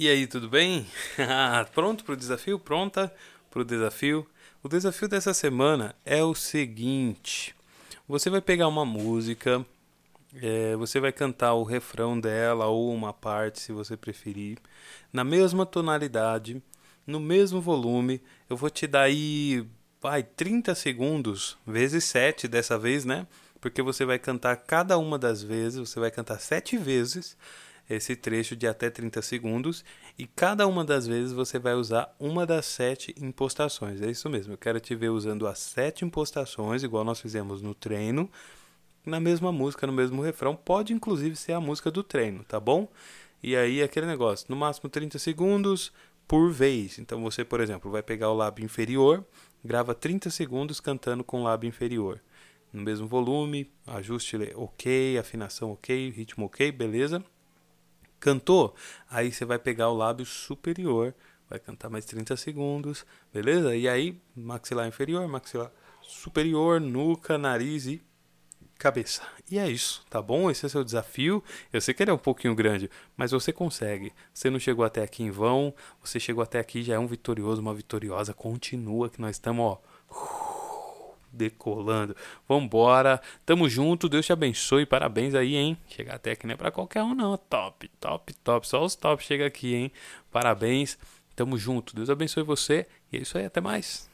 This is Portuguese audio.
E aí, tudo bem? Pronto para o desafio? Pronta para o desafio? O desafio dessa semana é o seguinte: você vai pegar uma música, é, você vai cantar o refrão dela ou uma parte, se você preferir, na mesma tonalidade, no mesmo volume. Eu vou te dar aí, vai, 30 segundos, vezes 7 dessa vez, né? Porque você vai cantar cada uma das vezes, você vai cantar sete vezes esse trecho de até 30 segundos e cada uma das vezes você vai usar uma das sete impostações. É isso mesmo, eu quero te ver usando as sete impostações, igual nós fizemos no treino, na mesma música, no mesmo refrão. Pode inclusive ser a música do treino, tá bom? E aí aquele negócio, no máximo 30 segundos por vez. Então você, por exemplo, vai pegar o lábio inferior, grava 30 segundos cantando com o lábio inferior. No mesmo volume, ajuste ok, afinação ok, ritmo ok, beleza? Cantou? Aí você vai pegar o lábio superior, vai cantar mais 30 segundos, beleza? E aí, maxilar inferior, maxilar superior, nuca, nariz e cabeça. E é isso, tá bom? Esse é o seu desafio. Eu sei que ele é um pouquinho grande, mas você consegue. Você não chegou até aqui em vão, você chegou até aqui já é um vitorioso, uma vitoriosa. Continua que nós estamos, ó decolando. Vambora, tamo junto, Deus te abençoe, parabéns aí, hein? Chegar até aqui não é pra qualquer um, não. Top, top, top. Só os top chega aqui, hein? Parabéns, tamo junto, Deus abençoe você. E é isso aí, até mais.